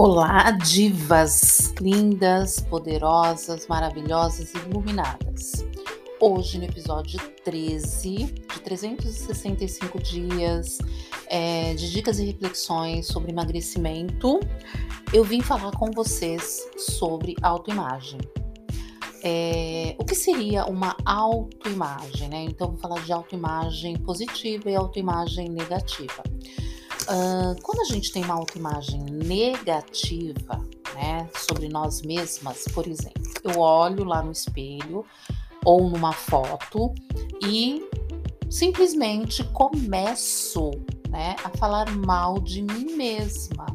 Olá, divas lindas, poderosas, maravilhosas e iluminadas. Hoje, no episódio 13 de 365 dias é, de dicas e reflexões sobre emagrecimento, eu vim falar com vocês sobre autoimagem. É, o que seria uma autoimagem, né? Então, vou falar de autoimagem positiva e autoimagem negativa. Uh, quando a gente tem uma autoimagem negativa, né, sobre nós mesmas, por exemplo, eu olho lá no espelho ou numa foto e simplesmente começo, né, a falar mal de mim mesma,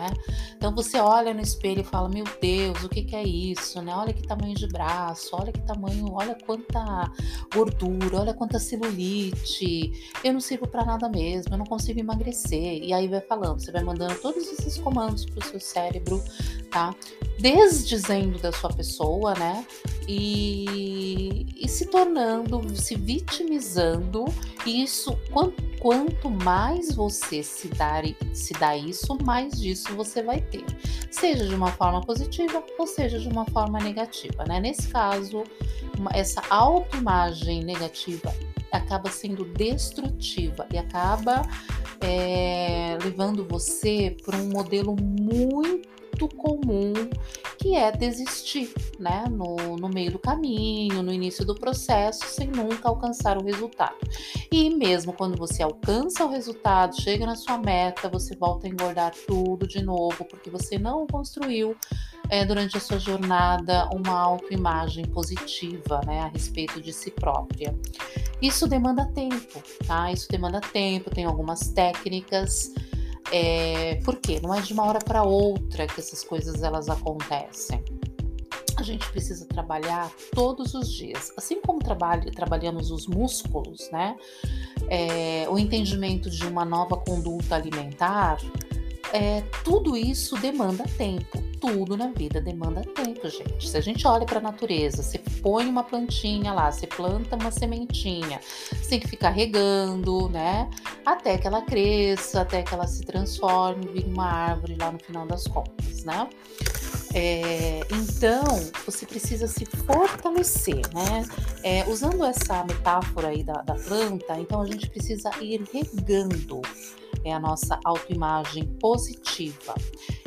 né? Então você olha no espelho e fala: Meu Deus, o que, que é isso? Né? Olha que tamanho de braço, olha que tamanho, olha quanta gordura, olha quanta celulite. Eu não sirvo para nada mesmo, eu não consigo emagrecer. E aí vai falando, você vai mandando todos esses comandos pro seu cérebro, tá? Desdizendo da sua pessoa, né? E, e se tornando, se vitimizando. E isso, quanto mais você se dar, se dá isso, mais disso você vai ter. Seja de uma forma positiva ou seja de uma forma negativa, né? Nesse caso, essa autoimagem negativa acaba sendo destrutiva e acaba é, levando você para um modelo muito muito comum que é desistir, né? No, no meio do caminho, no início do processo, sem nunca alcançar o resultado. E mesmo quando você alcança o resultado, chega na sua meta, você volta a engordar tudo de novo, porque você não construiu é, durante a sua jornada uma autoimagem positiva, né? A respeito de si própria. Isso demanda tempo, tá? Isso demanda tempo, tem algumas técnicas é, por quê? Não é de uma hora para outra que essas coisas elas acontecem. A gente precisa trabalhar todos os dias. Assim como trabalha, trabalhamos os músculos, né? É, o entendimento de uma nova conduta alimentar, é, tudo isso demanda tempo. Tudo na vida demanda tempo, gente. Se a gente olha para a natureza, você põe uma plantinha lá, você planta uma sementinha, você tem que ficar regando, né? Até que ela cresça, até que ela se transforme, vire uma árvore lá no final das contas, né? É, então, você precisa se fortalecer, né? É, usando essa metáfora aí da, da planta, então a gente precisa ir regando é a nossa autoimagem positiva.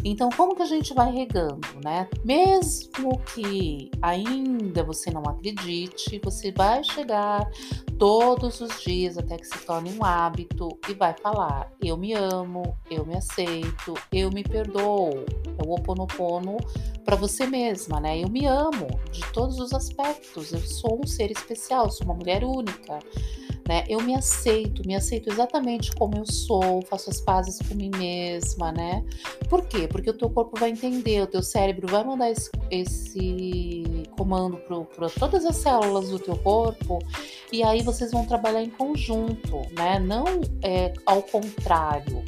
Então, como que a gente vai regando, né? Mesmo que ainda você não acredite, você vai chegar todos os dias até que se torne um hábito e vai falar: eu me amo, eu me aceito, eu me perdoo. É o oponopono para você mesma, né? Eu me amo de todos os aspectos. Eu sou um ser especial, sou uma mulher única né? Eu me aceito, me aceito exatamente como eu sou, faço as pazes com mim mesma, né? Por quê? Porque o teu corpo vai entender, o teu cérebro vai mandar esse, esse comando para todas as células do teu corpo e aí vocês vão trabalhar em conjunto, né? Não é, ao contrário.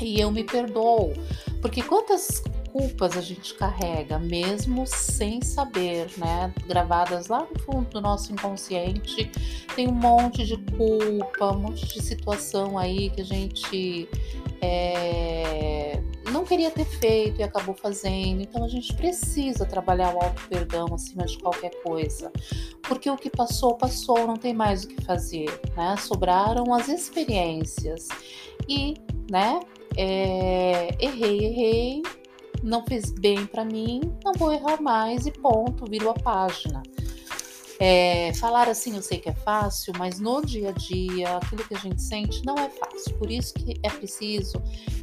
E eu me perdoo, porque quantas culpas a gente carrega, mesmo sem saber, né? Gravadas lá no fundo do nosso inconsciente, tem um monte de culpa, um monte de situação aí que a gente é, não queria ter feito e acabou fazendo. Então a gente precisa trabalhar o auto-perdão acima de qualquer coisa. Porque o que passou, passou, não tem mais o que fazer, né? Sobraram as experiências. E, né? É, errei, errei, não fez bem para mim, não vou errar mais e ponto, viro a página. É, falar assim eu sei que é fácil, mas no dia a dia, aquilo que a gente sente não é fácil. Por isso que é preciso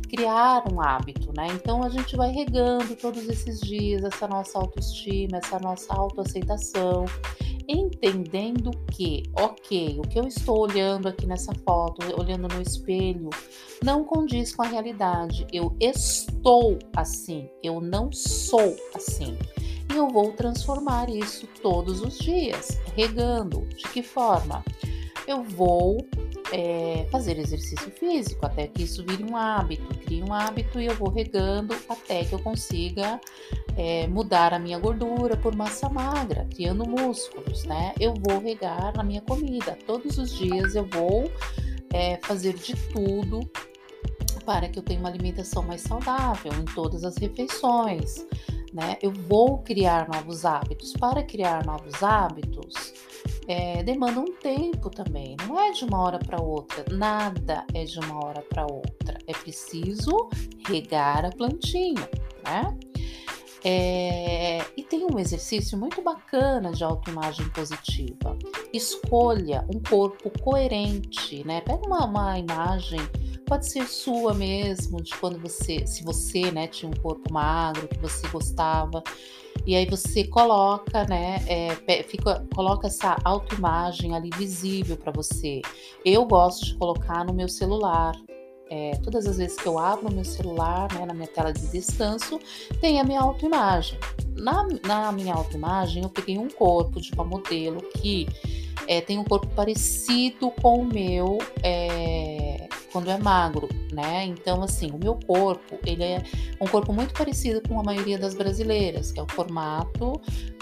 criar um hábito, né? Então a gente vai regando todos esses dias essa nossa autoestima, essa nossa autoaceitação entendendo que, ok, o que eu estou olhando aqui nessa foto, olhando no espelho, não condiz com a realidade. Eu estou assim, eu não sou assim. E eu vou transformar isso todos os dias, regando. De que forma? Eu vou é, fazer exercício físico até que isso vire um hábito, crie um hábito e eu vou regando até que eu consiga é, mudar a minha gordura por massa magra, criando músculos, né? Eu vou regar na minha comida. Todos os dias eu vou é, fazer de tudo para que eu tenha uma alimentação mais saudável em todas as refeições. Né? Eu vou criar novos hábitos. Para criar novos hábitos, é, demanda um tempo também, não é de uma hora para outra, nada é de uma hora para outra. É preciso regar a plantinha, né? É, e tem um exercício muito bacana de autoimagem positiva. Escolha um corpo coerente, né? Pega uma, uma imagem, pode ser sua mesmo, de quando você, se você, né, tinha um corpo magro que você gostava, e aí você coloca, né, é, fica, coloca essa autoimagem ali visível para você. Eu gosto de colocar no meu celular, é, todas as vezes que eu abro meu celular, né, na minha tela de descanso, tem a minha autoimagem. Na, na minha autoimagem, eu peguei um corpo de uma modelo que é, tem um corpo parecido com o meu é, quando é magro, né? Então, assim, o meu corpo, ele é um corpo muito parecido com a maioria das brasileiras, que é o formato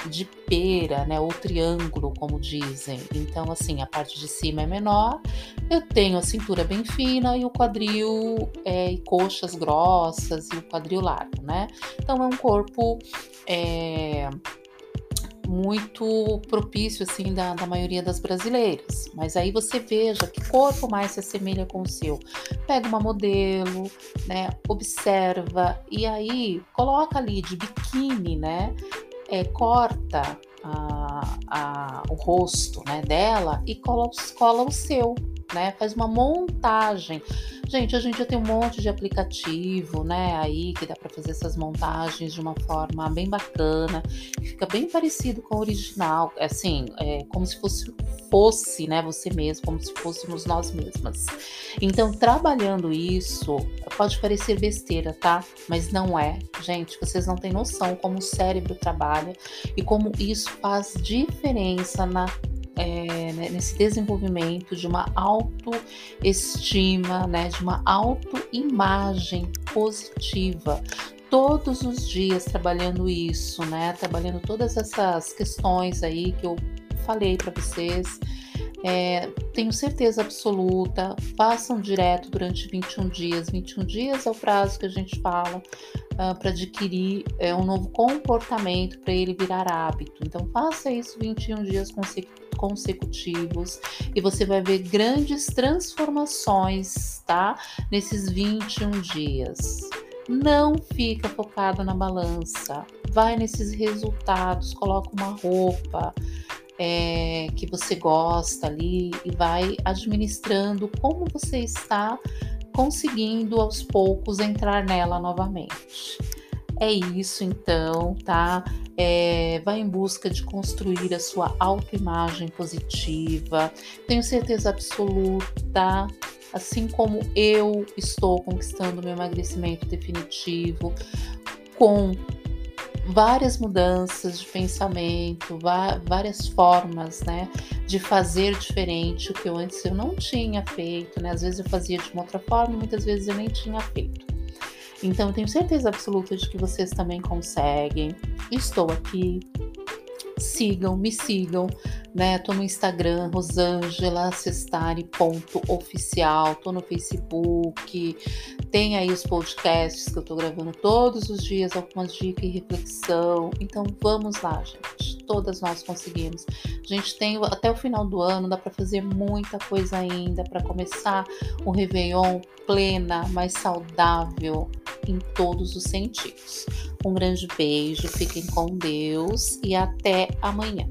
de pera, né? Ou triângulo, como dizem. Então, assim, a parte de cima é menor, eu tenho a cintura bem fina e o quadril é, e coxas grossas e o quadril largo, né? Então, é um corpo. É, muito propício assim da, da maioria das brasileiras. Mas aí você veja que corpo mais se assemelha com o seu. Pega uma modelo, né? Observa e aí coloca ali de biquíni, né? É, corta a, a, o rosto né, dela e cola, cola o seu, né? Faz uma montagem. Gente, a gente já tem um monte de aplicativo, né? Aí que dá para fazer essas montagens de uma forma bem bacana, fica bem parecido com o original, assim, é como se fosse fosse, né, você mesmo, como se fôssemos nós mesmas. Então, trabalhando isso, pode parecer besteira, tá? Mas não é. Gente, vocês não têm noção como o cérebro trabalha e como isso faz diferença na é, nesse desenvolvimento de uma autoestima, né, de uma autoimagem positiva. Todos os dias trabalhando isso, né, trabalhando todas essas questões aí que eu falei para vocês. É, tenho certeza absoluta, façam direto durante 21 dias. 21 dias é o prazo que a gente fala uh, para adquirir é, um novo comportamento, para ele virar hábito. Então, faça isso 21 dias consecutivos consecutivos e você vai ver grandes transformações, tá? Nesses 21 dias. Não fica focado na balança, vai nesses resultados, coloca uma roupa é, que você gosta ali e vai administrando como você está conseguindo aos poucos entrar nela novamente. É isso então, tá? É, vai em busca de construir a sua autoimagem positiva. Tenho certeza absoluta, assim como eu estou conquistando meu emagrecimento definitivo, com várias mudanças de pensamento, várias formas, né, de fazer diferente o que eu antes eu não tinha feito, né? Às vezes eu fazia de uma outra forma, muitas vezes eu nem tinha feito. Então, tenho certeza absoluta de que vocês também conseguem. Estou aqui. Sigam, me sigam, né? Tô no Instagram, rosangelacestari.oficial, tô no Facebook, tem aí os podcasts que eu tô gravando todos os dias, algumas dicas e reflexão. Então vamos lá, gente. Todas nós conseguimos. A gente tem até o final do ano, dá para fazer muita coisa ainda para começar o Réveillon plena, mais saudável, em todos os sentidos. Um grande beijo, fiquem com Deus e até amanhã.